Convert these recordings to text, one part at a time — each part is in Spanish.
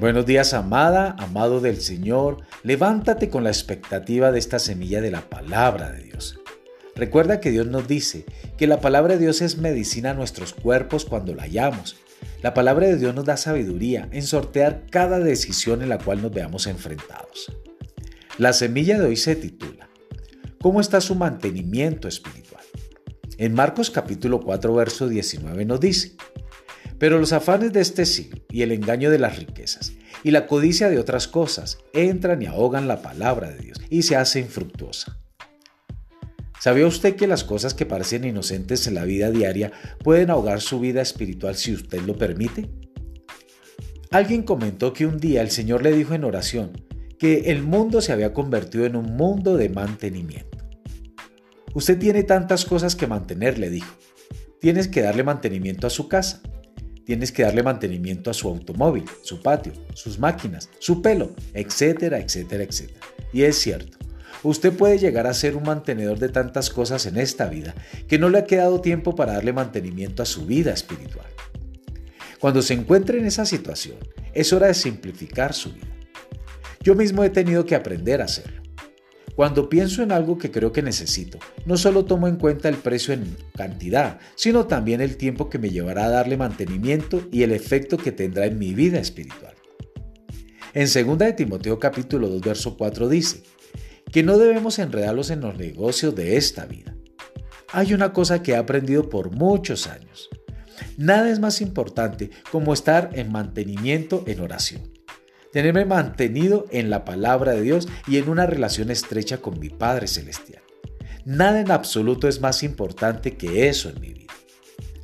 Buenos días, amada, amado del Señor. Levántate con la expectativa de esta semilla de la palabra de Dios. Recuerda que Dios nos dice que la palabra de Dios es medicina a nuestros cuerpos cuando la hallamos. La palabra de Dios nos da sabiduría en sortear cada decisión en la cual nos veamos enfrentados. La semilla de hoy se titula ¿Cómo está su mantenimiento espiritual? En Marcos capítulo 4 verso 19 nos dice, pero los afanes de este siglo y el engaño de las riquezas y la codicia de otras cosas entran y ahogan la palabra de Dios y se hace infructuosa. ¿Sabía usted que las cosas que parecen inocentes en la vida diaria pueden ahogar su vida espiritual si usted lo permite? Alguien comentó que un día el Señor le dijo en oración que el mundo se había convertido en un mundo de mantenimiento. Usted tiene tantas cosas que mantener, le dijo. Tienes que darle mantenimiento a su casa, Tienes que darle mantenimiento a su automóvil, su patio, sus máquinas, su pelo, etcétera, etcétera, etcétera. Y es cierto, usted puede llegar a ser un mantenedor de tantas cosas en esta vida que no le ha quedado tiempo para darle mantenimiento a su vida espiritual. Cuando se encuentre en esa situación, es hora de simplificar su vida. Yo mismo he tenido que aprender a hacerlo. Cuando pienso en algo que creo que necesito, no solo tomo en cuenta el precio en cantidad, sino también el tiempo que me llevará a darle mantenimiento y el efecto que tendrá en mi vida espiritual. En 2 de Timoteo capítulo 2 verso 4 dice, que no debemos enredarlos en los negocios de esta vida. Hay una cosa que he aprendido por muchos años. Nada es más importante como estar en mantenimiento en oración tenerme mantenido en la palabra de Dios y en una relación estrecha con mi Padre Celestial. Nada en absoluto es más importante que eso en mi vida.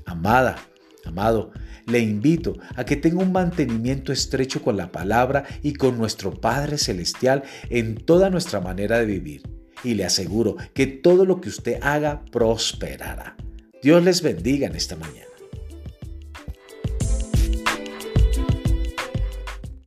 Amada, amado, le invito a que tenga un mantenimiento estrecho con la palabra y con nuestro Padre Celestial en toda nuestra manera de vivir. Y le aseguro que todo lo que usted haga prosperará. Dios les bendiga en esta mañana.